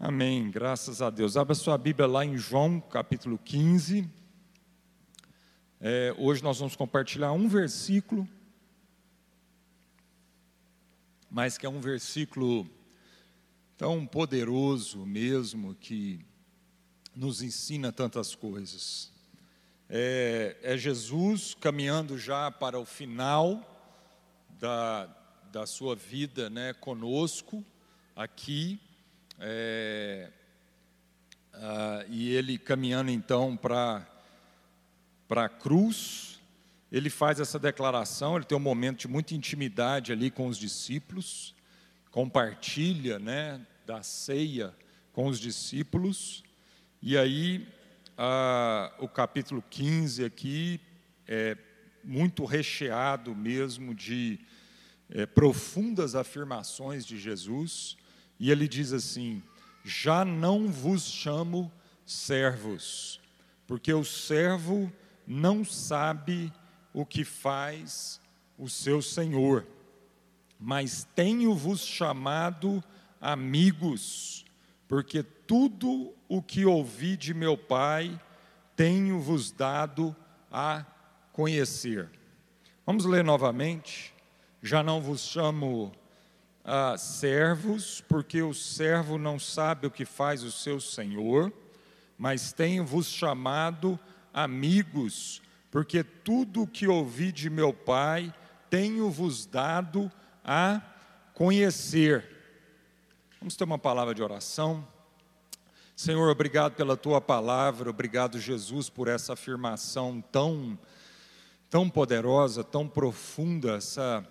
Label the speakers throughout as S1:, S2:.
S1: Amém, graças a Deus. Abra sua Bíblia lá em João, capítulo 15. É, hoje nós vamos compartilhar um versículo, mas que é um versículo tão poderoso mesmo, que nos ensina tantas coisas. É, é Jesus caminhando já para o final da, da sua vida né, conosco, aqui é, ah, e ele caminhando então para a cruz, ele faz essa declaração, ele tem um momento de muita intimidade ali com os discípulos, compartilha né, da ceia com os discípulos, e aí ah, o capítulo 15 aqui é muito recheado mesmo de é, profundas afirmações de Jesus, e ele diz assim: Já não vos chamo servos, porque o servo não sabe o que faz o seu senhor, mas tenho-vos chamado amigos, porque tudo o que ouvi de meu Pai tenho-vos dado a conhecer. Vamos ler novamente. Já não vos chamo ah, servos, porque o servo não sabe o que faz o seu senhor, mas tenho-vos chamado amigos, porque tudo o que ouvi de meu Pai tenho-vos dado a conhecer. Vamos ter uma palavra de oração. Senhor, obrigado pela tua palavra, obrigado, Jesus, por essa afirmação tão, tão poderosa, tão profunda, essa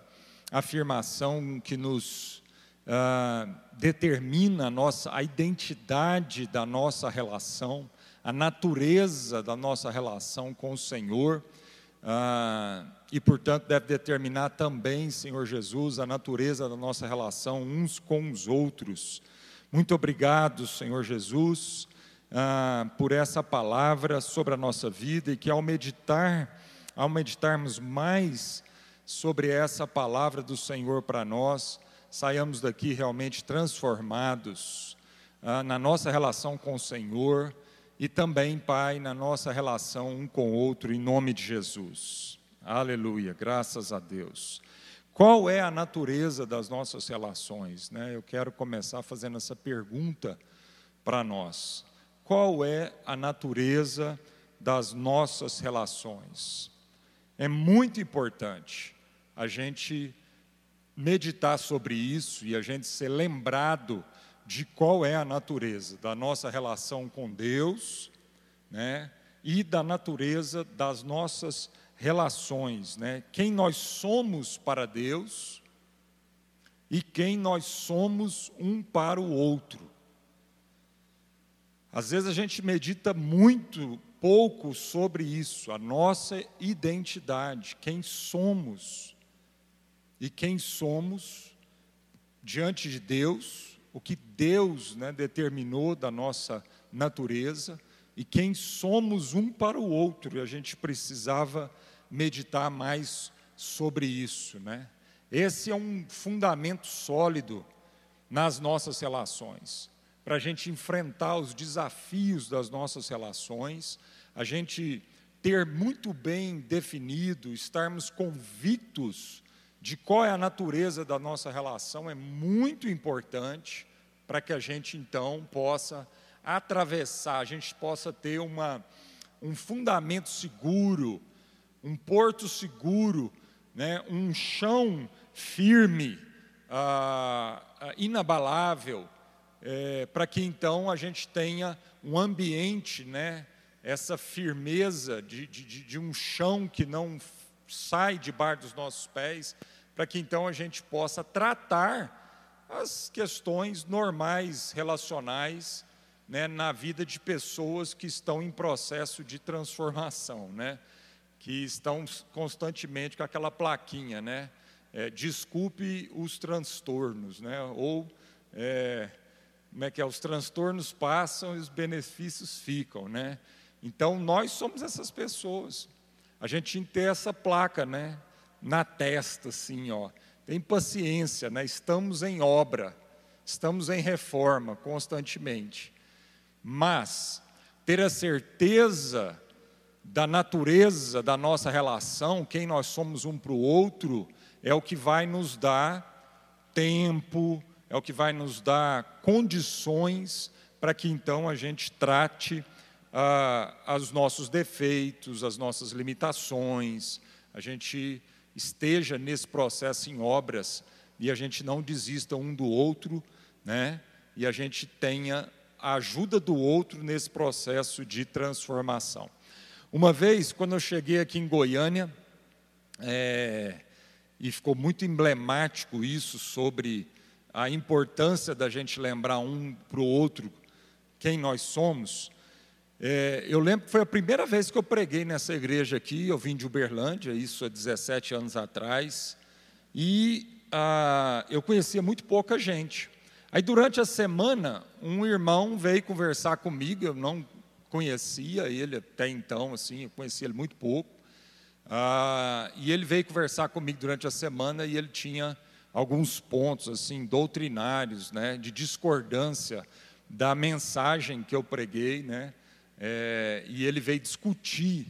S1: afirmação que nos uh, determina a, nossa, a identidade da nossa relação, a natureza da nossa relação com o Senhor, uh, e portanto deve determinar também, Senhor Jesus, a natureza da nossa relação uns com os outros. Muito obrigado, Senhor Jesus, uh, por essa palavra sobre a nossa vida e que ao meditar, ao meditarmos mais sobre essa palavra do Senhor para nós, saiamos daqui realmente transformados ah, na nossa relação com o Senhor e também, Pai, na nossa relação um com o outro, em nome de Jesus. Aleluia, graças a Deus. Qual é a natureza das nossas relações? Né? Eu quero começar fazendo essa pergunta para nós. Qual é a natureza das nossas relações? É muito importante a gente meditar sobre isso e a gente ser lembrado de qual é a natureza da nossa relação com Deus, né? E da natureza das nossas relações, né? Quem nós somos para Deus e quem nós somos um para o outro. Às vezes a gente medita muito pouco sobre isso, a nossa identidade, quem somos e quem somos diante de Deus, o que Deus né, determinou da nossa natureza e quem somos um para o outro. E a gente precisava meditar mais sobre isso, né? Esse é um fundamento sólido nas nossas relações. Para a gente enfrentar os desafios das nossas relações, a gente ter muito bem definido, estarmos convictos de qual é a natureza da nossa relação é muito importante para que a gente então possa atravessar, a gente possa ter uma, um fundamento seguro, um porto seguro, né, um chão firme, ah, ah, inabalável, é, para que então a gente tenha um ambiente, né, essa firmeza de, de, de um chão que não sai debaixo dos nossos pés, para que então a gente possa tratar as questões normais, relacionais, né, na vida de pessoas que estão em processo de transformação, né, que estão constantemente com aquela plaquinha, né, é, desculpe os transtornos, né, ou é, como é que é, os transtornos passam e os benefícios ficam, né, então nós somos essas pessoas, a gente ter essa placa, né? Na testa, assim, ó. Tem paciência, né? Estamos em obra. estamos em reforma constantemente. Mas ter a certeza da natureza da nossa relação, quem nós somos um para o outro, é o que vai nos dar tempo, é o que vai nos dar condições para que então a gente trate ah, os nossos defeitos, as nossas limitações, a gente esteja nesse processo em obras e a gente não desista um do outro, né? E a gente tenha a ajuda do outro nesse processo de transformação. Uma vez, quando eu cheguei aqui em Goiânia, é, e ficou muito emblemático isso sobre a importância da gente lembrar um para o outro quem nós somos. É, eu lembro que foi a primeira vez que eu preguei nessa igreja aqui, eu vim de Uberlândia, isso há 17 anos atrás, e ah, eu conhecia muito pouca gente. Aí durante a semana, um irmão veio conversar comigo, eu não conhecia ele até então, assim, eu conhecia ele muito pouco. Ah, e ele veio conversar comigo durante a semana e ele tinha alguns pontos assim doutrinários, né, de discordância da mensagem que eu preguei, né, é, e ele veio discutir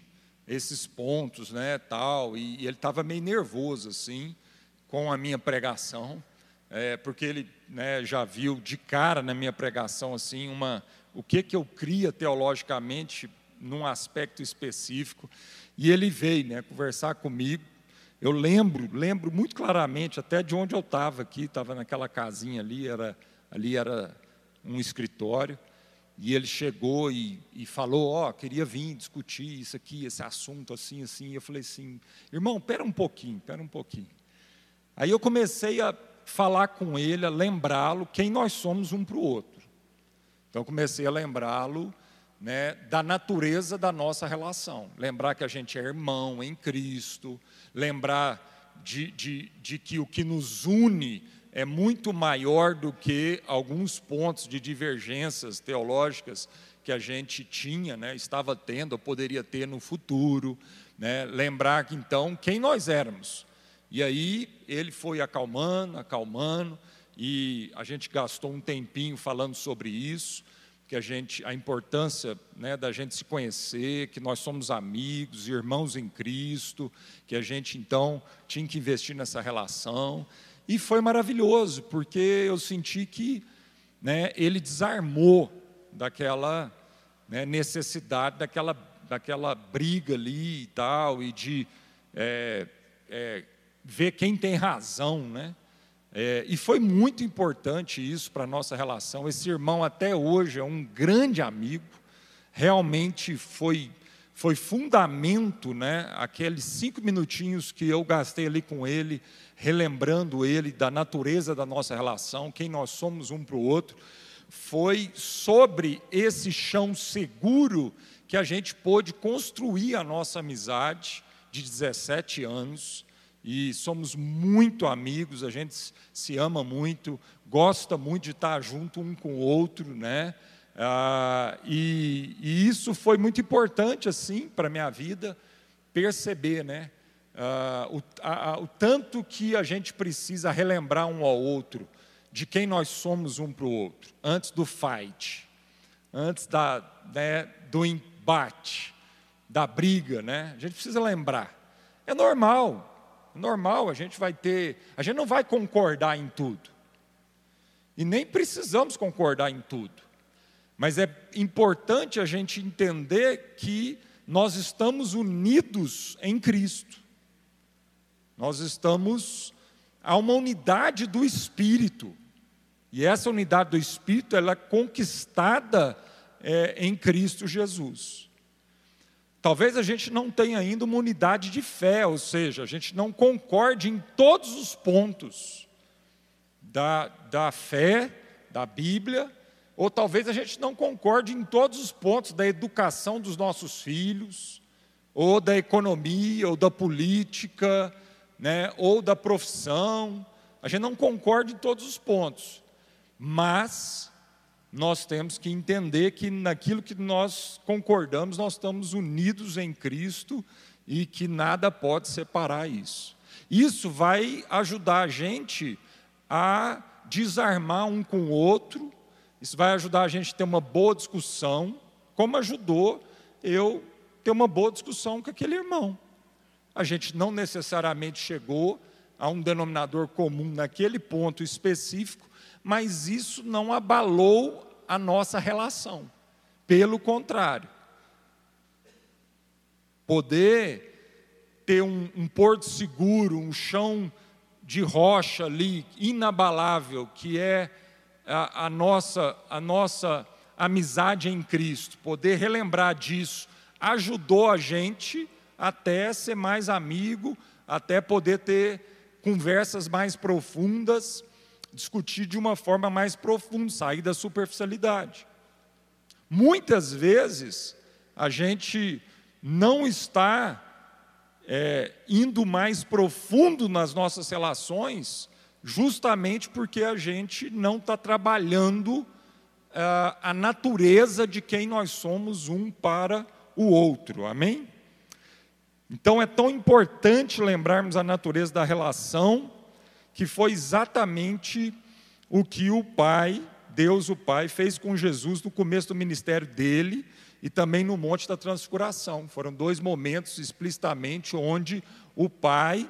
S1: esses pontos, né, tal, e, e ele estava meio nervoso assim com a minha pregação é, porque ele né, já viu de cara na minha pregação assim uma o que que eu cria teologicamente num aspecto específico e ele veio né, conversar comigo. Eu lembro lembro muito claramente até de onde eu estava aqui estava naquela casinha ali era ali era um escritório e ele chegou e, e falou ó oh, queria vir discutir isso aqui esse assunto assim assim eu falei assim irmão espera um pouquinho espera um pouquinho aí eu comecei a falar com ele, a lembrá-lo quem nós somos um para o outro. Então comecei a lembrá-lo né, da natureza da nossa relação. Lembrar que a gente é irmão em Cristo, lembrar de, de, de que o que nos une é muito maior do que alguns pontos de divergências teológicas que a gente tinha, né, estava tendo, ou poderia ter no futuro. Né, lembrar que então quem nós éramos e aí ele foi acalmando, acalmando, e a gente gastou um tempinho falando sobre isso, que a gente, a importância né, da gente se conhecer, que nós somos amigos, irmãos em Cristo, que a gente então tinha que investir nessa relação. E foi maravilhoso, porque eu senti que né, ele desarmou daquela né, necessidade, daquela, daquela briga ali e tal, e de é, é, ver quem tem razão, né? É, e foi muito importante isso para a nossa relação. Esse irmão até hoje é um grande amigo, realmente foi, foi fundamento, né? Aqueles cinco minutinhos que eu gastei ali com ele, relembrando ele da natureza da nossa relação, quem nós somos um para o outro, foi sobre esse chão seguro que a gente pôde construir a nossa amizade de 17 anos e somos muito amigos, a gente se ama muito, gosta muito de estar junto um com o outro, né? Ah, e, e, isso foi muito importante assim para minha vida perceber, né? Ah, o, a, o tanto que a gente precisa relembrar um ao outro de quem nós somos um para o outro, antes do fight, antes da, né, do embate, da briga, né? A gente precisa lembrar. É normal, normal, a gente vai ter, a gente não vai concordar em tudo. E nem precisamos concordar em tudo. Mas é importante a gente entender que nós estamos unidos em Cristo. Nós estamos a uma unidade do Espírito. E essa unidade do Espírito ela é conquistada é, em Cristo Jesus. Talvez a gente não tenha ainda uma unidade de fé, ou seja, a gente não concorde em todos os pontos da, da fé, da Bíblia, ou talvez a gente não concorde em todos os pontos da educação dos nossos filhos, ou da economia, ou da política, né, ou da profissão. A gente não concorda em todos os pontos, mas nós temos que entender que naquilo que nós concordamos, nós estamos unidos em Cristo e que nada pode separar isso. Isso vai ajudar a gente a desarmar um com o outro, isso vai ajudar a gente a ter uma boa discussão, como ajudou eu ter uma boa discussão com aquele irmão. A gente não necessariamente chegou a um denominador comum naquele ponto específico, mas isso não abalou a nossa relação. Pelo contrário, poder ter um, um porto seguro, um chão de rocha ali, inabalável, que é a, a, nossa, a nossa amizade em Cristo, poder relembrar disso, ajudou a gente até ser mais amigo, até poder ter conversas mais profundas, discutir de uma forma mais profunda, sair da superficialidade. Muitas vezes a gente não está é, indo mais profundo nas nossas relações, justamente porque a gente não está trabalhando uh, a natureza de quem nós somos um para o outro, amém? Então é tão importante lembrarmos a natureza da relação, que foi exatamente o que o Pai, Deus o Pai, fez com Jesus no começo do ministério dele e também no Monte da Transfiguração. Foram dois momentos explicitamente onde o Pai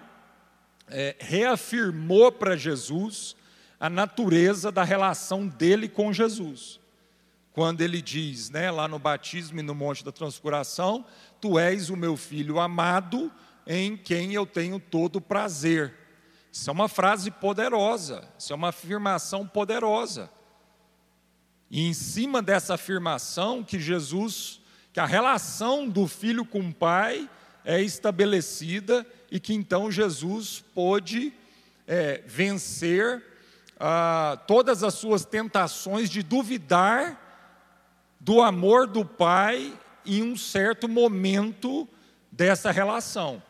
S1: é, reafirmou para Jesus a natureza da relação dele com Jesus. Quando ele diz, né, lá no batismo e no Monte da Transfiguração, Tu és o meu filho amado, em quem eu tenho todo prazer. Isso é uma frase poderosa, isso é uma afirmação poderosa. E em cima dessa afirmação que Jesus, que a relação do filho com o pai é estabelecida e que então Jesus pôde é, vencer ah, todas as suas tentações de duvidar do amor do pai em um certo momento dessa relação.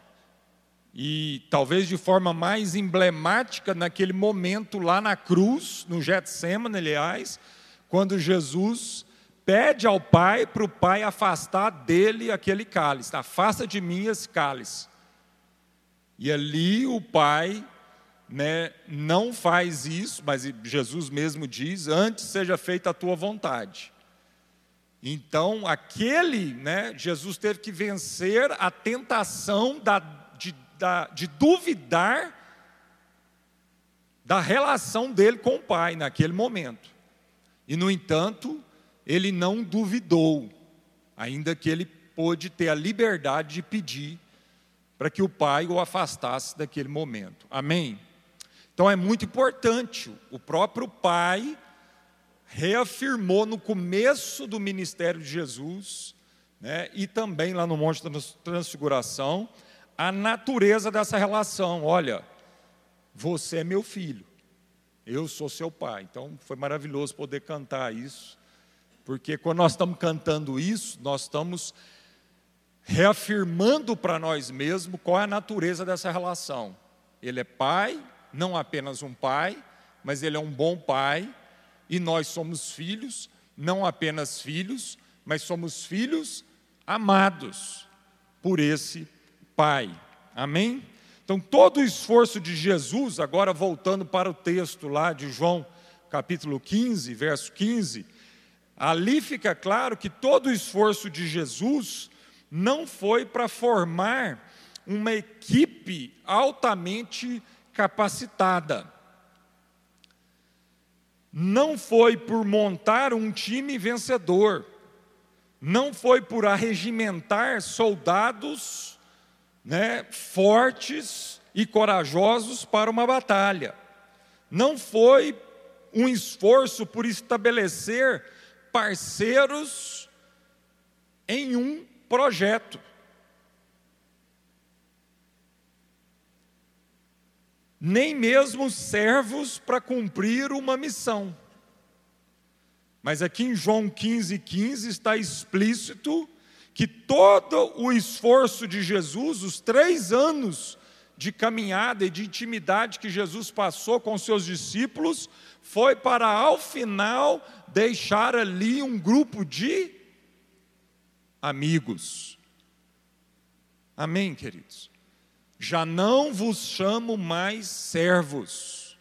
S1: E talvez de forma mais emblemática naquele momento lá na cruz, no Getsemane, aliás, quando Jesus pede ao Pai para o Pai afastar dele aquele cálice, afasta de mim esse cálice. E ali o Pai né, não faz isso, mas Jesus mesmo diz: antes seja feita a tua vontade. Então, aquele, né, Jesus teve que vencer a tentação da, de, da, de duvidar da relação dele com o Pai naquele momento. E, no entanto, ele não duvidou, ainda que ele pôde ter a liberdade de pedir para que o pai o afastasse daquele momento. Amém? Então é muito importante, o próprio pai reafirmou no começo do ministério de Jesus, né, e também lá no Monte da Transfiguração, a natureza dessa relação. Olha, você é meu filho. Eu sou seu pai. Então foi maravilhoso poder cantar isso, porque quando nós estamos cantando isso, nós estamos reafirmando para nós mesmos qual é a natureza dessa relação. Ele é pai, não apenas um pai, mas ele é um bom pai, e nós somos filhos, não apenas filhos, mas somos filhos amados por esse pai. Amém? Então, todo o esforço de Jesus, agora voltando para o texto lá de João, capítulo 15, verso 15, ali fica claro que todo o esforço de Jesus não foi para formar uma equipe altamente capacitada. Não foi por montar um time vencedor. Não foi por arregimentar soldados né, fortes e corajosos para uma batalha. Não foi um esforço por estabelecer parceiros em um projeto. Nem mesmo servos para cumprir uma missão. Mas aqui em João 15, 15 está explícito que todo o esforço de Jesus, os três anos de caminhada e de intimidade que Jesus passou com seus discípulos, foi para, ao final, deixar ali um grupo de amigos. Amém, queridos? Já não vos chamo mais servos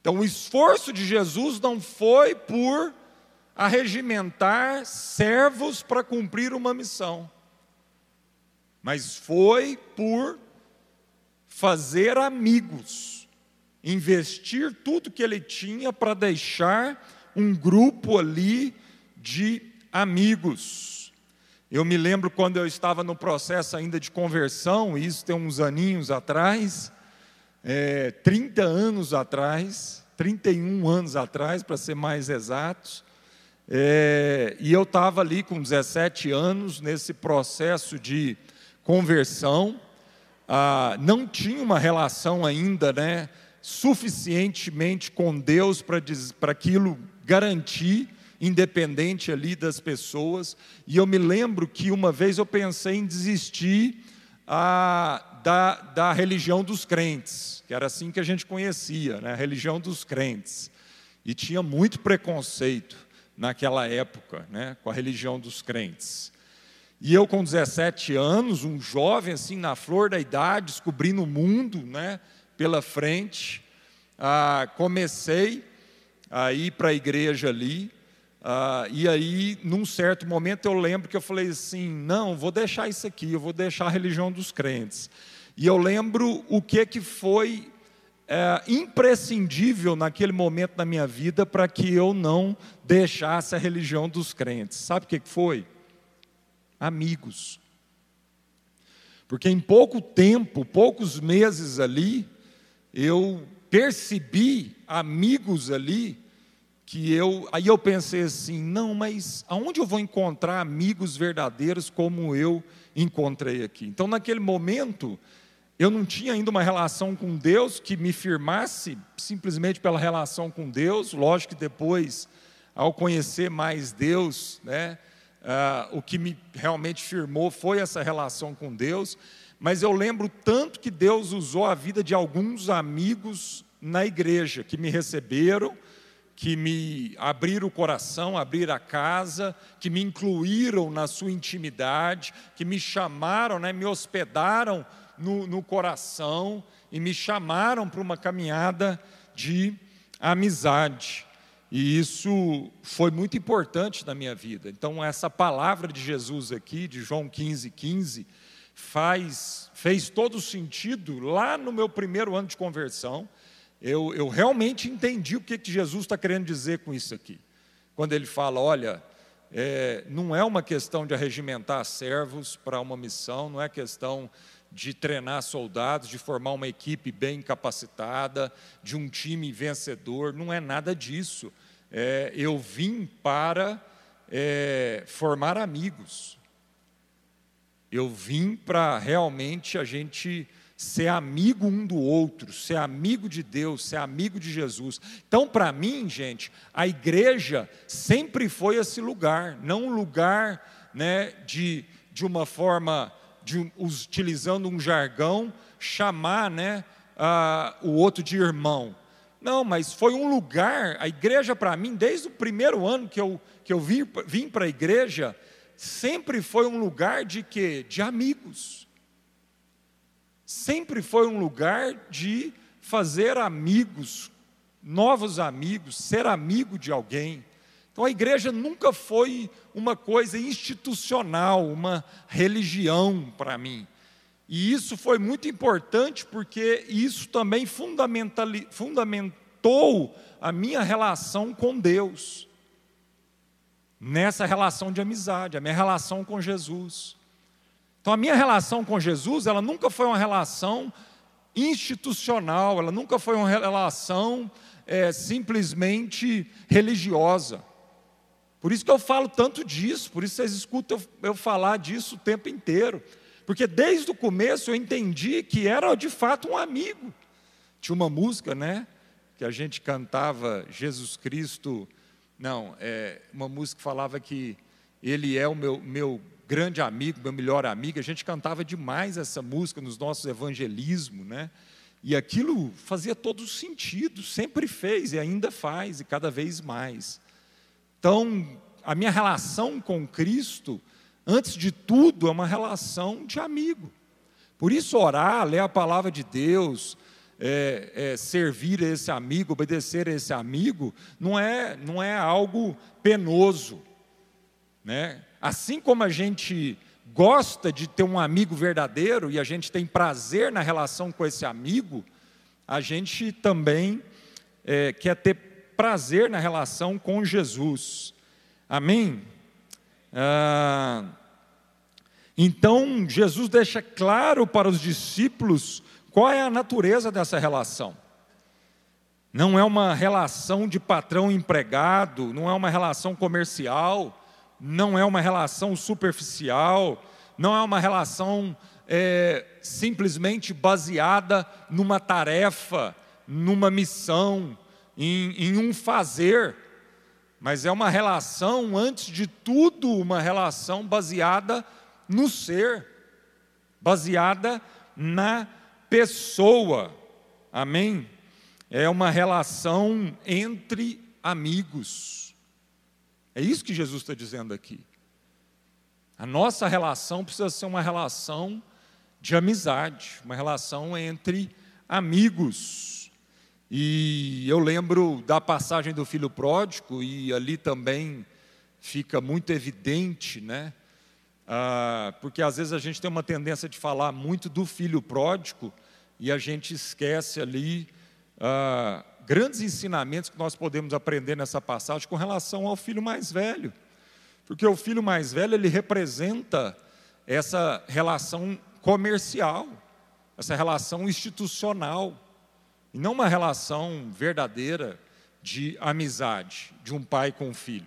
S1: Então, o esforço de Jesus não foi por arregimentar servos para cumprir uma missão, mas foi por fazer amigos, investir tudo que ele tinha para deixar um grupo ali de amigos. Eu me lembro quando eu estava no processo ainda de conversão, isso tem uns aninhos atrás, é, 30 anos atrás, 31 anos atrás, para ser mais exatos, é, e eu estava ali com 17 anos, nesse processo de conversão, ah, não tinha uma relação ainda né, suficientemente com Deus para aquilo garantir independente ali das pessoas. E eu me lembro que uma vez eu pensei em desistir ah, da, da religião dos crentes, que era assim que a gente conhecia, né, a religião dos crentes. E tinha muito preconceito naquela época, né, com a religião dos crentes. E eu com 17 anos, um jovem assim na flor da idade, descobrindo o mundo, né, pela frente, ah, comecei a ir para a igreja ali. Ah, e aí, num certo momento, eu lembro que eu falei assim: não, vou deixar isso aqui, eu vou deixar a religião dos crentes. E eu lembro o que que foi é, imprescindível naquele momento da minha vida para que eu não deixasse a religião dos crentes. Sabe o que foi? amigos. Porque em pouco tempo, poucos meses ali, eu percebi amigos ali que eu, aí eu pensei assim, não, mas aonde eu vou encontrar amigos verdadeiros como eu encontrei aqui? Então, naquele momento, eu não tinha ainda uma relação com Deus que me firmasse simplesmente pela relação com Deus. Lógico que depois, ao conhecer mais Deus, né, Uh, o que me realmente firmou foi essa relação com Deus, mas eu lembro tanto que Deus usou a vida de alguns amigos na igreja que me receberam, que me abriram o coração, abriram a casa, que me incluíram na sua intimidade, que me chamaram, né, me hospedaram no, no coração e me chamaram para uma caminhada de amizade. E isso foi muito importante na minha vida. Então, essa palavra de Jesus aqui, de João 15, 15, faz, fez todo sentido lá no meu primeiro ano de conversão. Eu, eu realmente entendi o que, que Jesus está querendo dizer com isso aqui. Quando ele fala: olha, é, não é uma questão de arregimentar servos para uma missão, não é questão de treinar soldados, de formar uma equipe bem capacitada, de um time vencedor, não é nada disso. É, eu vim para é, formar amigos. Eu vim para realmente a gente ser amigo um do outro, ser amigo de Deus, ser amigo de Jesus. Então, para mim, gente, a igreja sempre foi esse lugar, não um lugar né, de, de uma forma de, utilizando um jargão, chamar né, o outro de irmão. Não, mas foi um lugar, a igreja para mim, desde o primeiro ano que eu, que eu vim, vim para a igreja, sempre foi um lugar de quê? De amigos. Sempre foi um lugar de fazer amigos, novos amigos, ser amigo de alguém. Então a igreja nunca foi uma coisa institucional, uma religião para mim. E isso foi muito importante porque isso também fundamentou a minha relação com Deus. Nessa relação de amizade, a minha relação com Jesus. Então a minha relação com Jesus, ela nunca foi uma relação institucional, ela nunca foi uma relação é, simplesmente religiosa. Por isso que eu falo tanto disso, por isso vocês escutam eu, eu falar disso o tempo inteiro. Porque desde o começo eu entendi que era de fato um amigo. Tinha uma música, né? Que a gente cantava Jesus Cristo. Não, é uma música que falava que ele é o meu, meu grande amigo, meu melhor amigo. A gente cantava demais essa música nos nossos evangelismos, né? E aquilo fazia todo sentido, sempre fez e ainda faz, e cada vez mais. Então, a minha relação com Cristo, antes de tudo, é uma relação de amigo. Por isso, orar, ler a palavra de Deus, é, é, servir esse amigo, obedecer a esse amigo, não é, não é algo penoso. Né? Assim como a gente gosta de ter um amigo verdadeiro e a gente tem prazer na relação com esse amigo, a gente também é, quer ter prazer na relação com Jesus. Amém? Ah, então, Jesus deixa claro para os discípulos qual é a natureza dessa relação. Não é uma relação de patrão-empregado, não é uma relação comercial, não é uma relação superficial, não é uma relação é, simplesmente baseada numa tarefa, numa missão, em, em um fazer, mas é uma relação, antes de tudo, uma relação baseada no ser, baseada na pessoa, amém? É uma relação entre amigos, é isso que Jesus está dizendo aqui. A nossa relação precisa ser uma relação de amizade, uma relação entre amigos. E eu lembro da passagem do filho pródigo, e ali também fica muito evidente, né? Ah, porque às vezes a gente tem uma tendência de falar muito do filho pródigo e a gente esquece ali ah, grandes ensinamentos que nós podemos aprender nessa passagem com relação ao filho mais velho. Porque o filho mais velho, ele representa essa relação comercial, essa relação institucional, e não uma relação verdadeira de amizade de um pai com um filho.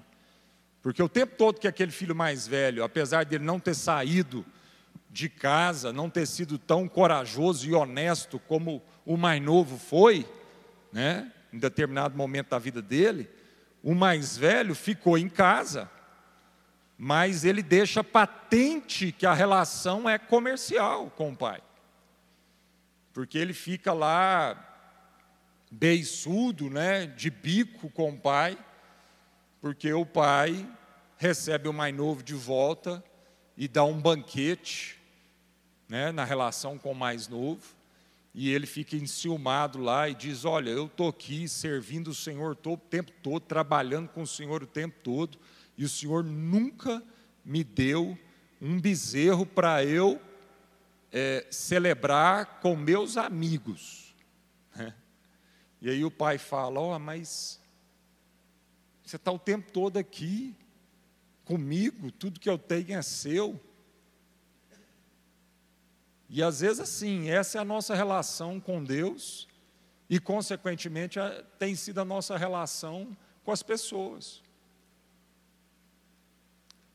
S1: Porque o tempo todo que aquele filho mais velho, apesar de ele não ter saído de casa, não ter sido tão corajoso e honesto como o mais novo foi, né, em determinado momento da vida dele, o mais velho ficou em casa, mas ele deixa patente que a relação é comercial com o pai. Porque ele fica lá beiçudo, né, de bico com o pai, porque o pai recebe o mais novo de volta e dá um banquete, né, na relação com o mais novo e ele fica enciumado lá e diz: Olha, eu estou aqui servindo o Senhor o tempo todo, trabalhando com o Senhor o tempo todo, e o Senhor nunca me deu um bezerro para eu é, celebrar com meus amigos. E aí o pai fala: Ó, oh, mas você está o tempo todo aqui comigo, tudo que eu tenho é seu. E às vezes, assim, essa é a nossa relação com Deus, e, consequentemente, tem sido a nossa relação com as pessoas.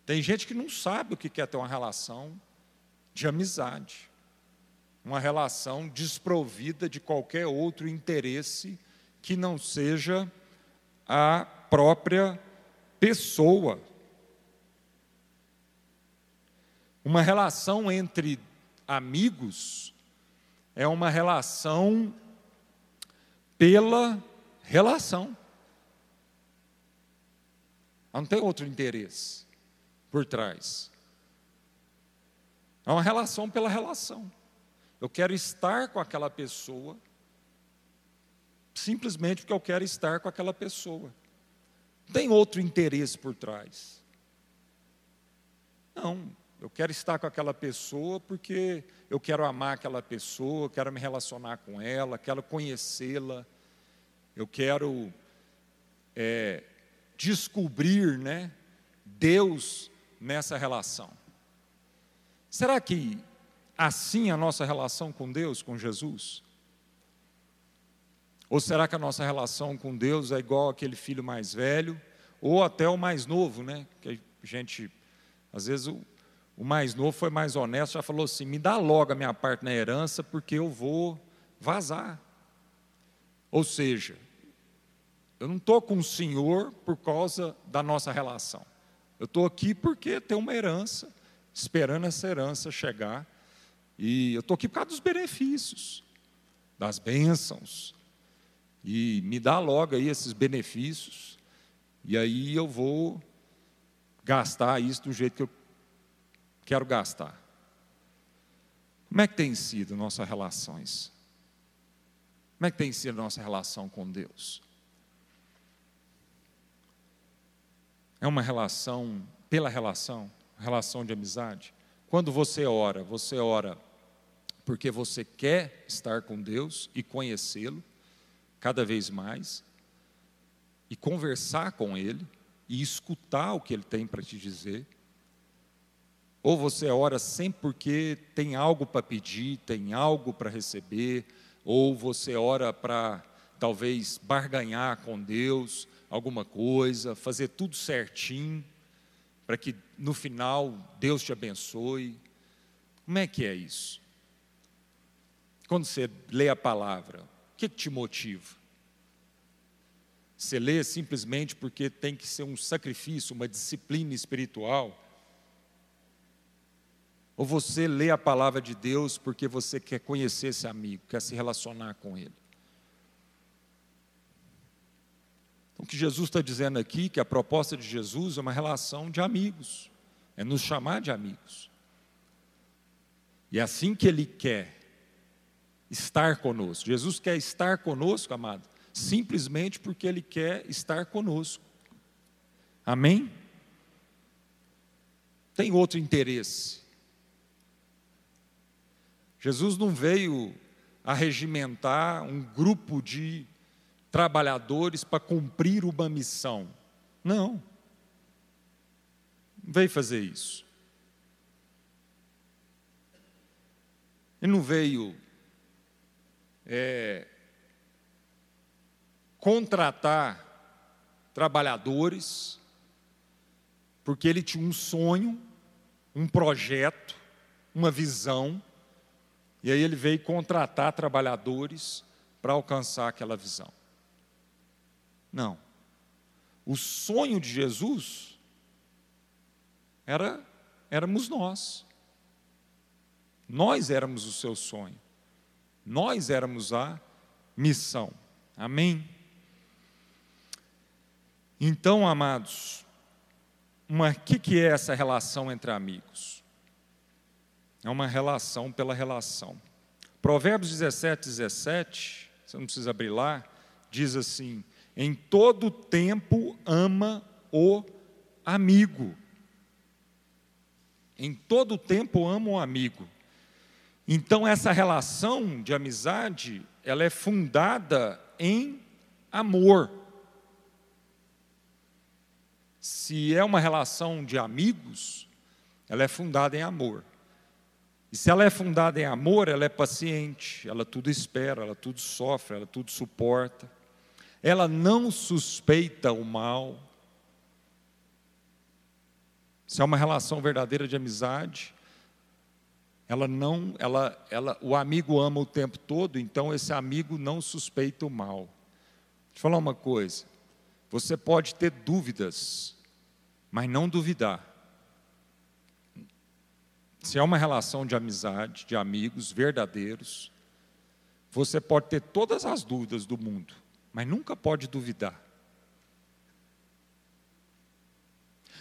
S1: Tem gente que não sabe o que é ter uma relação de amizade, uma relação desprovida de qualquer outro interesse que não seja a própria pessoa. Uma relação entre amigos é uma relação pela relação. Não tem outro interesse por trás. É uma relação pela relação. Eu quero estar com aquela pessoa, simplesmente porque eu quero estar com aquela pessoa. Tem outro interesse por trás. Não, eu quero estar com aquela pessoa porque eu quero amar aquela pessoa, quero me relacionar com ela, quero conhecê-la, eu quero é, descobrir né, Deus nessa relação. Será que assim a nossa relação com Deus, com Jesus? Ou será que a nossa relação com Deus é igual aquele filho mais velho, ou até o mais novo, né? Que a gente, às vezes, o, o mais novo foi mais honesto, já falou assim: me dá logo a minha parte na herança, porque eu vou vazar. Ou seja, eu não estou com o senhor por causa da nossa relação. Eu estou aqui porque tem uma herança, esperando essa herança chegar. E eu estou aqui por causa dos benefícios, das bênçãos. E me dá logo aí esses benefícios. E aí eu vou gastar isso do jeito que eu quero gastar. Como é que tem sido nossas relações? Como é que tem sido nossa relação com Deus? É uma relação, pela relação, relação de amizade. Quando você ora, você ora porque você quer estar com Deus e conhecê-lo cada vez mais, e conversar com Ele, e escutar o que Ele tem para te dizer. Ou você ora sempre porque tem algo para pedir, tem algo para receber, ou você ora para talvez barganhar com Deus alguma coisa, fazer tudo certinho, para que no final Deus te abençoe. Como é que é isso? Quando você lê a palavra, o que, que te motiva? Você lê simplesmente porque tem que ser um sacrifício, uma disciplina espiritual? Ou você lê a palavra de Deus porque você quer conhecer esse amigo, quer se relacionar com ele? Então, o que Jesus está dizendo aqui, que a proposta de Jesus é uma relação de amigos, é nos chamar de amigos. E é assim que Ele quer estar conosco. Jesus quer estar conosco, amado, simplesmente porque Ele quer estar conosco. Amém? Tem outro interesse. Jesus não veio arregimentar um grupo de trabalhadores para cumprir uma missão. Não. Não veio fazer isso. Ele não veio é, contratar trabalhadores, porque ele tinha um sonho, um projeto, uma visão, e aí ele veio contratar trabalhadores para alcançar aquela visão. Não. O sonho de Jesus era éramos nós. Nós éramos o seu sonho. Nós éramos a missão. Amém? Então, amados, o que, que é essa relação entre amigos? É uma relação pela relação. Provérbios 17, 17, você não precisa abrir lá, diz assim: em todo tempo ama o amigo. Em todo tempo ama o amigo. Então essa relação de amizade, ela é fundada em amor. Se é uma relação de amigos, ela é fundada em amor. E se ela é fundada em amor, ela é paciente, ela tudo espera, ela tudo sofre, ela tudo suporta. Ela não suspeita o mal. Se é uma relação verdadeira de amizade, ela não, ela, ela, o amigo ama o tempo todo, então esse amigo não suspeita o mal. Deixa eu falar uma coisa. Você pode ter dúvidas, mas não duvidar. Se é uma relação de amizade, de amigos verdadeiros, você pode ter todas as dúvidas do mundo, mas nunca pode duvidar.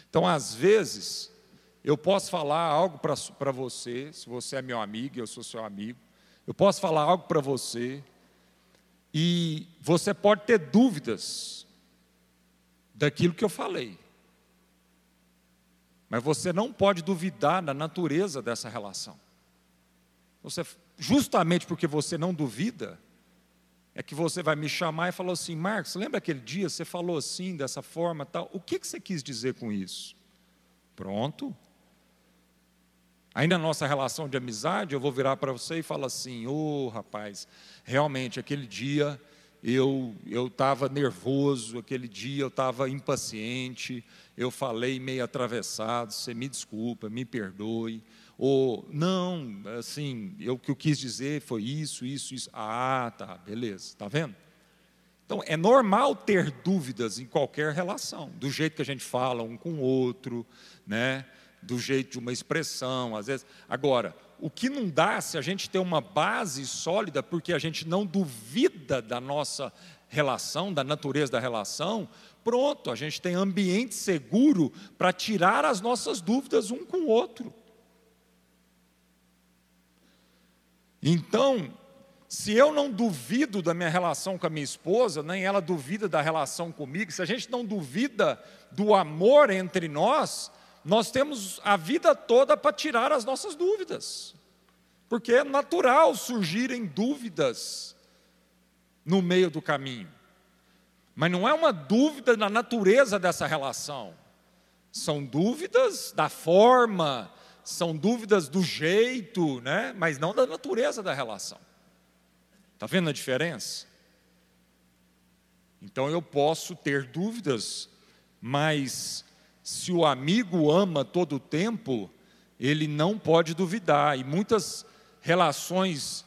S1: Então, às vezes, eu posso falar algo para você, se você é meu amigo, eu sou seu amigo. Eu posso falar algo para você, e você pode ter dúvidas daquilo que eu falei. Mas você não pode duvidar da natureza dessa relação. Você, justamente porque você não duvida, é que você vai me chamar e falar assim, Marcos, lembra aquele dia você falou assim, dessa forma, tal? O que, que você quis dizer com isso? Pronto, Ainda na nossa relação de amizade, eu vou virar para você e falar assim: ô oh, rapaz, realmente aquele dia eu eu estava nervoso, aquele dia eu estava impaciente, eu falei meio atravessado, você me desculpa, me perdoe. Ou não, assim, eu, que eu quis dizer foi isso, isso, isso. Ah, tá, beleza, está vendo? Então, é normal ter dúvidas em qualquer relação, do jeito que a gente fala um com o outro, né? Do jeito de uma expressão, às vezes. Agora, o que não dá se a gente tem uma base sólida, porque a gente não duvida da nossa relação, da natureza da relação, pronto, a gente tem ambiente seguro para tirar as nossas dúvidas um com o outro. Então, se eu não duvido da minha relação com a minha esposa, nem ela duvida da relação comigo, se a gente não duvida do amor entre nós, nós temos a vida toda para tirar as nossas dúvidas. Porque é natural surgirem dúvidas no meio do caminho. Mas não é uma dúvida da natureza dessa relação. São dúvidas da forma, são dúvidas do jeito, né? mas não da natureza da relação. Está vendo a diferença? Então eu posso ter dúvidas, mas se o amigo ama todo o tempo, ele não pode duvidar. E muitas relações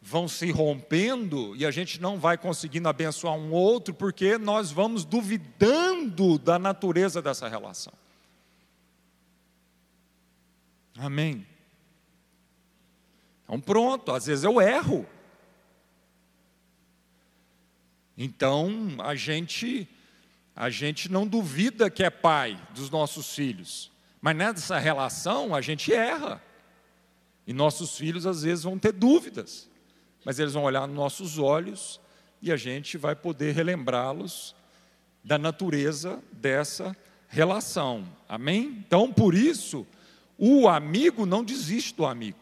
S1: vão se rompendo e a gente não vai conseguindo abençoar um outro porque nós vamos duvidando da natureza dessa relação. Amém. Então pronto, às vezes eu erro. Então, a gente a gente não duvida que é pai dos nossos filhos, mas nessa relação a gente erra. E nossos filhos às vezes vão ter dúvidas, mas eles vão olhar nos nossos olhos e a gente vai poder relembrá-los da natureza dessa relação. Amém? Então, por isso, o amigo não desiste do amigo.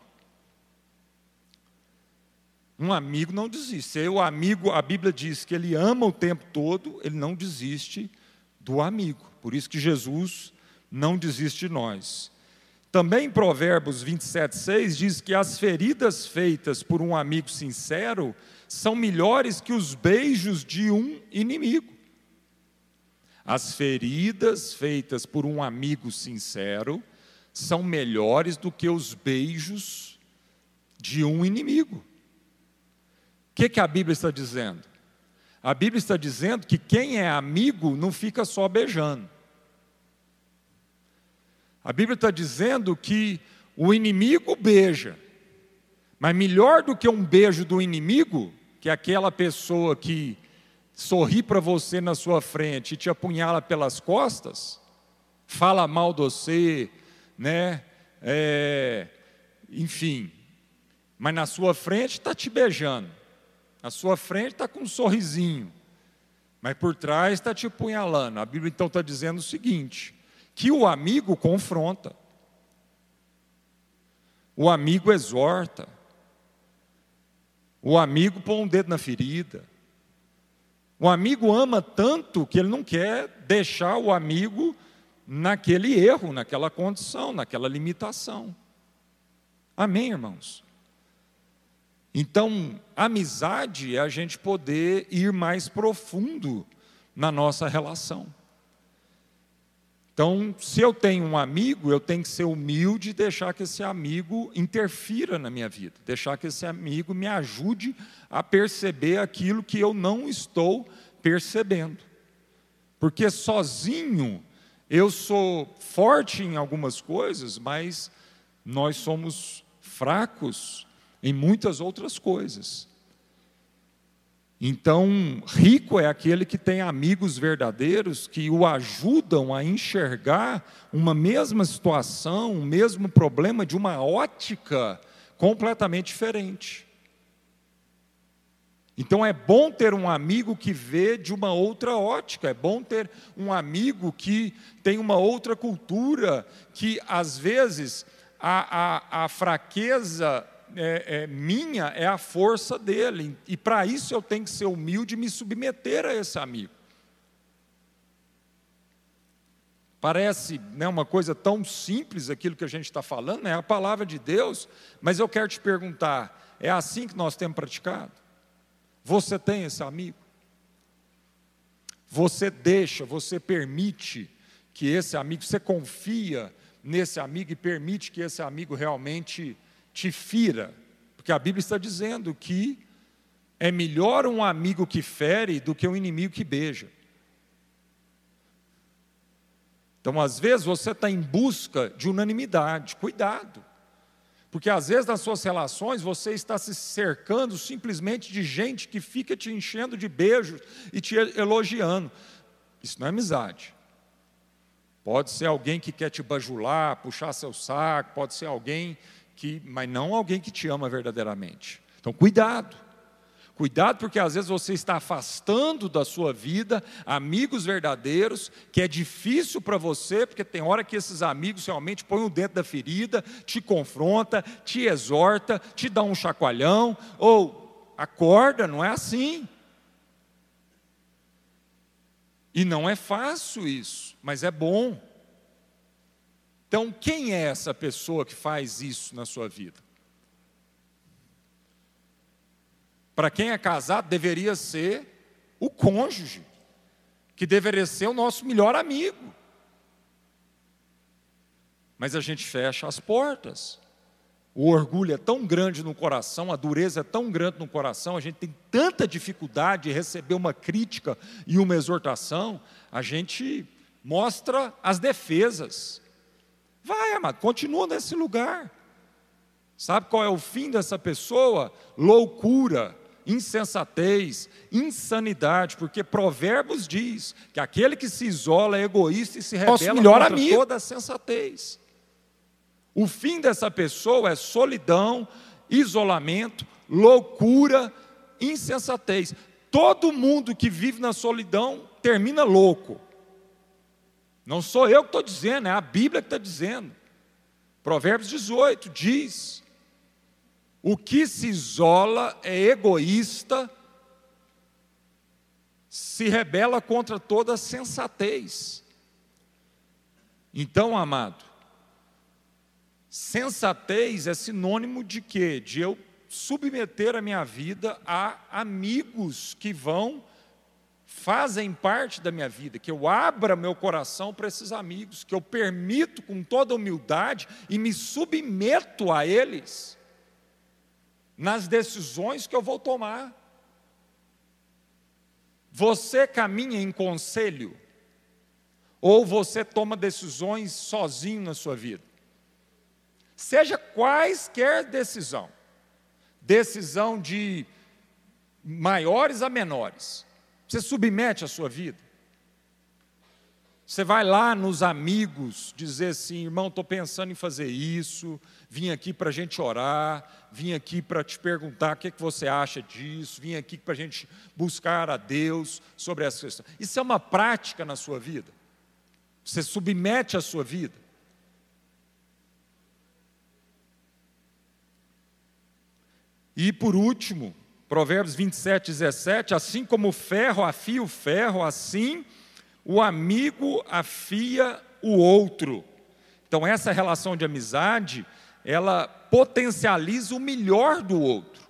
S1: Um amigo não desiste. O amigo, a Bíblia diz que ele ama o tempo todo, ele não desiste do amigo. Por isso que Jesus não desiste de nós. Também em Provérbios 27, 6 diz que as feridas feitas por um amigo sincero são melhores que os beijos de um inimigo. As feridas feitas por um amigo sincero são melhores do que os beijos de um inimigo que, que a Bíblia está dizendo? A Bíblia está dizendo que quem é amigo não fica só beijando. A Bíblia está dizendo que o inimigo beija, mas melhor do que um beijo do inimigo, que é aquela pessoa que sorri para você na sua frente e te apunhala pelas costas, fala mal de você, né? É, enfim, mas na sua frente está te beijando. Na sua frente está com um sorrisinho, mas por trás está te punhalando. A Bíblia então está dizendo o seguinte: que o amigo confronta, o amigo exorta, o amigo põe um dedo na ferida. O amigo ama tanto que ele não quer deixar o amigo naquele erro, naquela condição, naquela limitação. Amém, irmãos? Então, amizade é a gente poder ir mais profundo na nossa relação. Então, se eu tenho um amigo, eu tenho que ser humilde e deixar que esse amigo interfira na minha vida, deixar que esse amigo me ajude a perceber aquilo que eu não estou percebendo. Porque sozinho eu sou forte em algumas coisas, mas nós somos fracos em muitas outras coisas. Então, rico é aquele que tem amigos verdadeiros que o ajudam a enxergar uma mesma situação, um mesmo problema de uma ótica completamente diferente. Então é bom ter um amigo que vê de uma outra ótica, é bom ter um amigo que tem uma outra cultura, que às vezes a, a, a fraqueza é, é, minha é a força dele. E para isso eu tenho que ser humilde e me submeter a esse amigo. Parece né, uma coisa tão simples aquilo que a gente está falando, é a palavra de Deus, mas eu quero te perguntar: é assim que nós temos praticado? Você tem esse amigo? Você deixa, você permite que esse amigo, você confia nesse amigo e permite que esse amigo realmente te fira, porque a Bíblia está dizendo que é melhor um amigo que fere do que um inimigo que beija. Então, às vezes, você está em busca de unanimidade, cuidado. Porque às vezes nas suas relações você está se cercando simplesmente de gente que fica te enchendo de beijos e te elogiando. Isso não é amizade. Pode ser alguém que quer te bajular, puxar seu saco, pode ser alguém que, mas não alguém que te ama verdadeiramente. Então, cuidado. Cuidado, porque às vezes você está afastando da sua vida amigos verdadeiros, que é difícil para você, porque tem hora que esses amigos realmente põem o dentro da ferida, te confronta, te exorta, te dá um chacoalhão, ou acorda, não é assim. E não é fácil isso, mas é bom. Então, quem é essa pessoa que faz isso na sua vida? Para quem é casado, deveria ser o cônjuge, que deveria ser o nosso melhor amigo. Mas a gente fecha as portas. O orgulho é tão grande no coração, a dureza é tão grande no coração, a gente tem tanta dificuldade de receber uma crítica e uma exortação, a gente mostra as defesas. Vai, amado, continua nesse lugar. Sabe qual é o fim dessa pessoa? Loucura, insensatez, insanidade, porque Provérbios diz que aquele que se isola é egoísta e se rebela Nosso melhor contra amigo. toda a sensatez. O fim dessa pessoa é solidão, isolamento, loucura, insensatez. Todo mundo que vive na solidão termina louco. Não sou eu que estou dizendo, é a Bíblia que está dizendo. Provérbios 18 diz: o que se isola é egoísta, se rebela contra toda sensatez. Então, amado, sensatez é sinônimo de quê? De eu submeter a minha vida a amigos que vão fazem parte da minha vida, que eu abra meu coração para esses amigos, que eu permito com toda humildade e me submeto a eles nas decisões que eu vou tomar. Você caminha em conselho, ou você toma decisões sozinho na sua vida. Seja quaisquer decisão, decisão de maiores a menores, você submete a sua vida. Você vai lá nos amigos dizer assim, irmão, estou pensando em fazer isso, vim aqui para a gente orar, vim aqui para te perguntar o que, é que você acha disso, vim aqui para a gente buscar a Deus sobre essa questão. Isso é uma prática na sua vida. Você submete a sua vida. E por último, Provérbios 27, 17: assim como o ferro afia o ferro, assim o amigo afia o outro. Então, essa relação de amizade, ela potencializa o melhor do outro.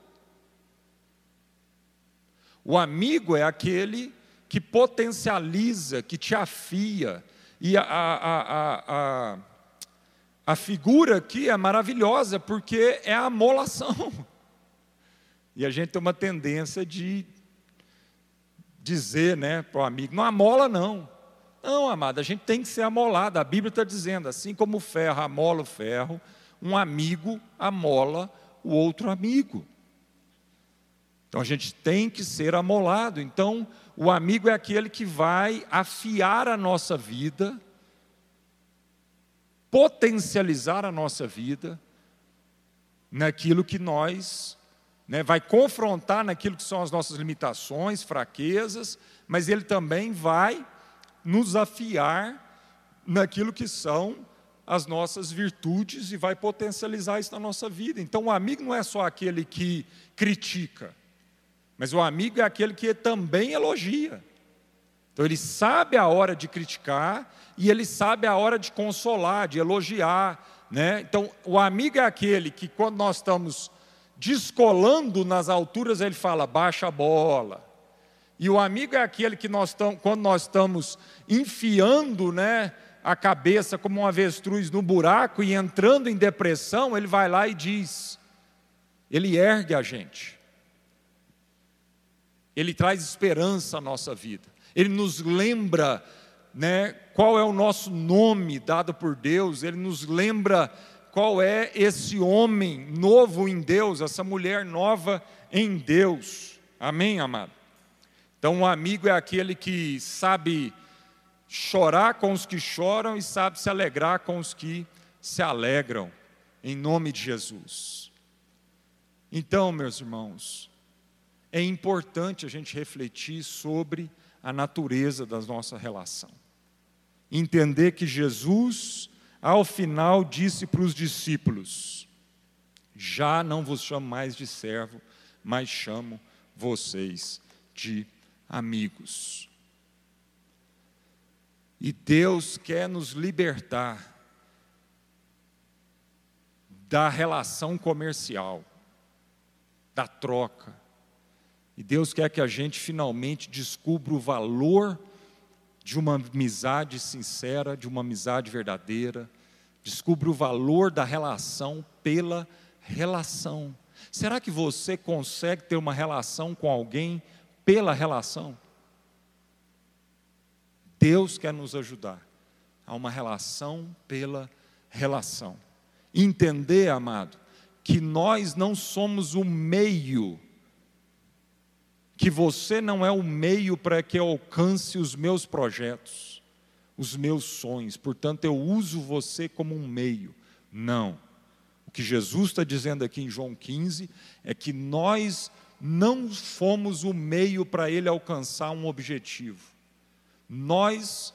S1: O amigo é aquele que potencializa, que te afia. E a, a, a, a, a figura aqui é maravilhosa, porque é a amolação. E a gente tem uma tendência de dizer né, para o amigo: não amola, não. Não, amado, a gente tem que ser amolado. A Bíblia está dizendo: assim como o ferro amola o ferro, um amigo amola o outro amigo. Então a gente tem que ser amolado. Então, o amigo é aquele que vai afiar a nossa vida, potencializar a nossa vida naquilo que nós né, vai confrontar naquilo que são as nossas limitações, fraquezas, mas ele também vai nos afiar naquilo que são as nossas virtudes e vai potencializar isso na nossa vida. Então, o amigo não é só aquele que critica, mas o amigo é aquele que também elogia. Então, ele sabe a hora de criticar e ele sabe a hora de consolar, de elogiar. Né? Então, o amigo é aquele que, quando nós estamos descolando nas alturas, ele fala: baixa a bola. E o amigo é aquele que nós estamos, quando nós estamos enfiando, né, a cabeça como um avestruz no buraco e entrando em depressão, ele vai lá e diz: ele ergue a gente, ele traz esperança à nossa vida, ele nos lembra né, qual é o nosso nome dado por Deus, ele nos lembra qual é esse homem novo em Deus, essa mulher nova em Deus. Amém, amado? Então, um amigo é aquele que sabe chorar com os que choram e sabe se alegrar com os que se alegram, em nome de Jesus. Então, meus irmãos, é importante a gente refletir sobre a natureza da nossa relação. Entender que Jesus, ao final, disse para os discípulos: Já não vos chamo mais de servo, mas chamo vocês de amigos. E Deus quer nos libertar da relação comercial, da troca. E Deus quer que a gente finalmente descubra o valor de uma amizade sincera, de uma amizade verdadeira, descubra o valor da relação pela relação. Será que você consegue ter uma relação com alguém pela relação? Deus quer nos ajudar a uma relação pela relação. Entender, amado, que nós não somos o meio, que você não é o meio para que eu alcance os meus projetos, os meus sonhos, portanto eu uso você como um meio. Não. O que Jesus está dizendo aqui em João 15 é que nós não fomos o meio para ele alcançar um objetivo. Nós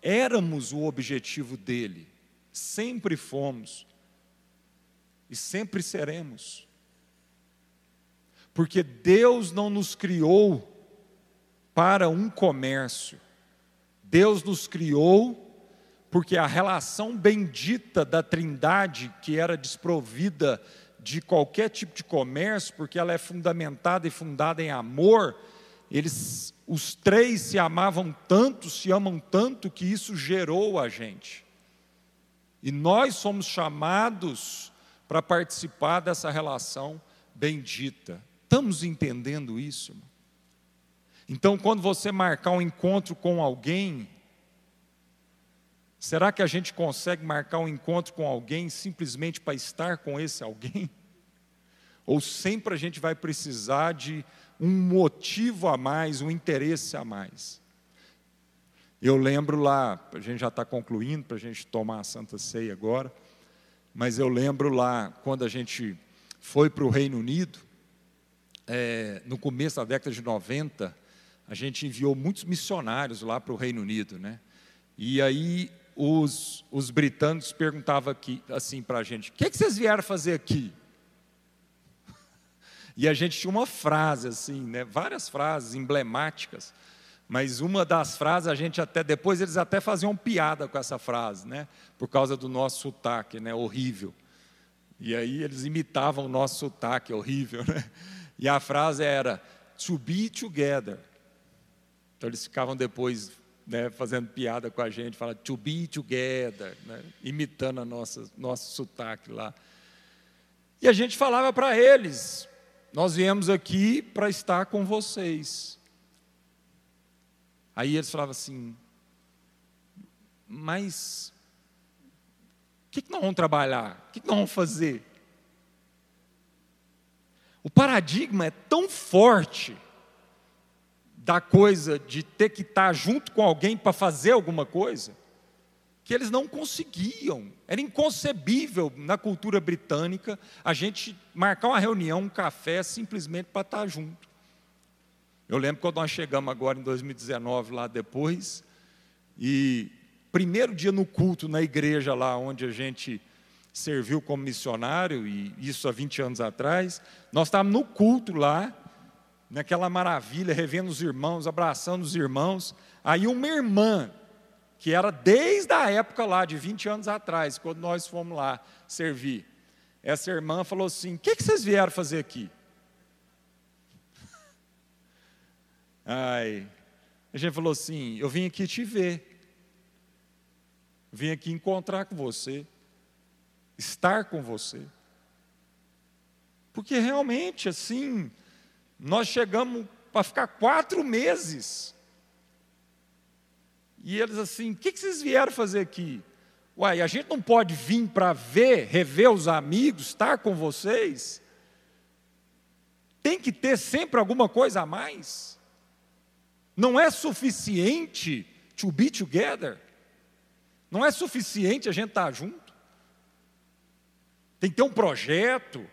S1: éramos o objetivo dele, sempre fomos e sempre seremos. Porque Deus não nos criou para um comércio, Deus nos criou porque a relação bendita da Trindade, que era desprovida de qualquer tipo de comércio, porque ela é fundamentada e fundada em amor, eles, os três se amavam tanto, se amam tanto, que isso gerou a gente. E nós somos chamados para participar dessa relação bendita. Estamos entendendo isso? Irmão? Então, quando você marcar um encontro com alguém, será que a gente consegue marcar um encontro com alguém simplesmente para estar com esse alguém? Ou sempre a gente vai precisar de um motivo a mais, um interesse a mais? Eu lembro lá, a gente já está concluindo para a gente tomar a Santa Ceia agora, mas eu lembro lá, quando a gente foi para o Reino Unido, é, no começo da década de 90, a gente enviou muitos missionários lá para o Reino Unido, né? E aí os, os britânicos perguntavam aqui, assim para a gente: o que, é que vocês vieram fazer aqui? E a gente tinha uma frase assim, né? várias frases emblemáticas, mas uma das frases a gente até depois eles até faziam piada com essa frase, né? Por causa do nosso sotaque, né? Horrível. E aí eles imitavam o nosso sotaque horrível, né? E a frase era to be together. Então eles ficavam depois né, fazendo piada com a gente, falando to be together, né, imitando a nossa nosso sotaque lá. E a gente falava para eles: nós viemos aqui para estar com vocês. Aí eles falavam assim: mas o que, que nós vamos trabalhar? O que, que nós vamos fazer? O paradigma é tão forte da coisa de ter que estar junto com alguém para fazer alguma coisa, que eles não conseguiam. Era inconcebível na cultura britânica a gente marcar uma reunião, um café, simplesmente para estar junto. Eu lembro quando nós chegamos agora em 2019, lá depois, e primeiro dia no culto na igreja lá onde a gente serviu como missionário, e isso há 20 anos atrás, nós estávamos no culto lá, naquela maravilha, revendo os irmãos, abraçando os irmãos. Aí uma irmã, que era desde a época lá, de 20 anos atrás, quando nós fomos lá servir, essa irmã falou assim: O que, que vocês vieram fazer aqui? Ai, a gente falou assim: Eu vim aqui te ver, vim aqui encontrar com você, estar com você. Porque realmente, assim, nós chegamos para ficar quatro meses. E eles assim, o que, vocês vieram fazer aqui? Uai, a gente não pode vir para ver, rever os amigos, estar com vocês? Tem que ter sempre alguma coisa a mais? Não é suficiente to be together? Não é suficiente a gente estar junto? Tem que ter um projeto,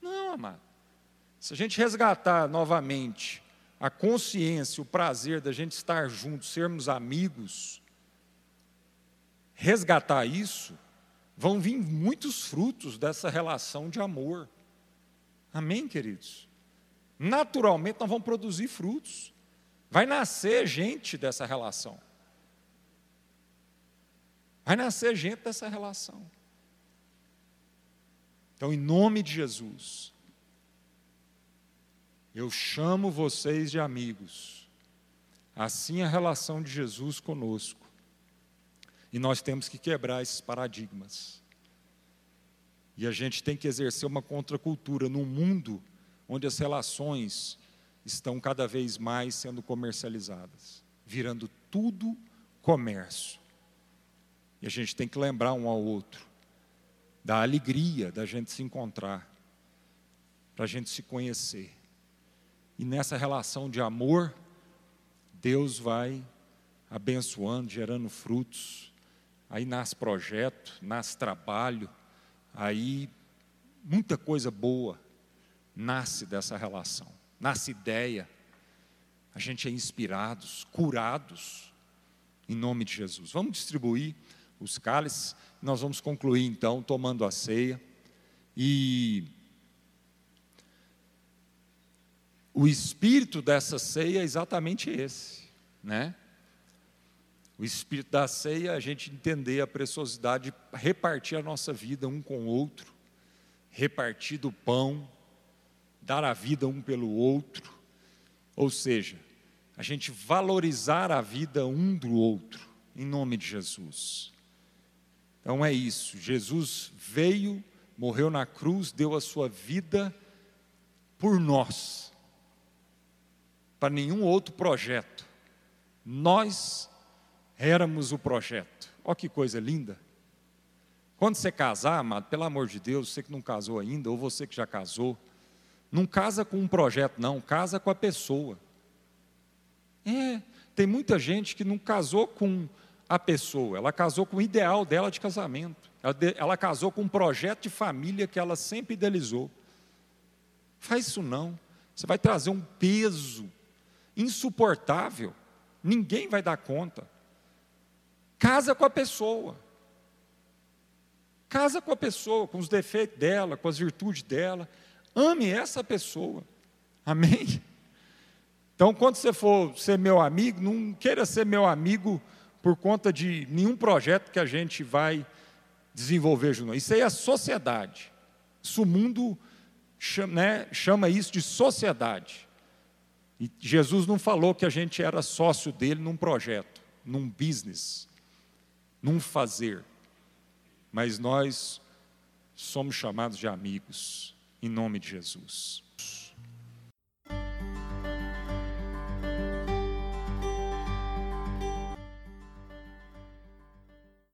S1: não, amado. Se a gente resgatar novamente a consciência, o prazer da gente estar juntos, sermos amigos, resgatar isso, vão vir muitos frutos dessa relação de amor. Amém, queridos? Naturalmente nós vamos produzir frutos. Vai nascer gente dessa relação. Vai nascer gente dessa relação. Então, em nome de Jesus, eu chamo vocês de amigos. Assim é a relação de Jesus conosco. E nós temos que quebrar esses paradigmas. E a gente tem que exercer uma contracultura num mundo onde as relações estão cada vez mais sendo comercializadas, virando tudo comércio. E a gente tem que lembrar um ao outro da alegria da gente se encontrar, para a gente se conhecer. E nessa relação de amor, Deus vai abençoando, gerando frutos. Aí nasce projeto, nasce trabalho, aí muita coisa boa nasce dessa relação, nasce ideia. A gente é inspirados, curados, em nome de Jesus. Vamos distribuir os cálices, nós vamos concluir então tomando a ceia. E o espírito dessa ceia é exatamente esse, né? O espírito da ceia é a gente entender a preciosidade de repartir a nossa vida um com o outro, repartir do pão, dar a vida um pelo outro, ou seja, a gente valorizar a vida um do outro, em nome de Jesus. Então é isso, Jesus veio, morreu na cruz, deu a sua vida por nós, para nenhum outro projeto. Nós éramos o projeto. Olha que coisa linda. Quando você casar, amado, pelo amor de Deus, você que não casou ainda, ou você que já casou, não casa com um projeto, não, casa com a pessoa. É, tem muita gente que não casou com a pessoa, ela casou com o ideal dela de casamento. Ela, ela casou com um projeto de família que ela sempre idealizou. Faz isso não. Você vai trazer um peso insuportável. Ninguém vai dar conta. Casa com a pessoa. Casa com a pessoa, com os defeitos dela, com as virtudes dela. Ame essa pessoa. Amém? Então, quando você for ser meu amigo, não queira ser meu amigo por conta de nenhum projeto que a gente vai desenvolver junto. Isso aí é sociedade. Isso o mundo chama, né, chama isso de sociedade. E Jesus não falou que a gente era sócio dele num projeto, num business, num fazer. Mas nós somos chamados de amigos em nome de Jesus.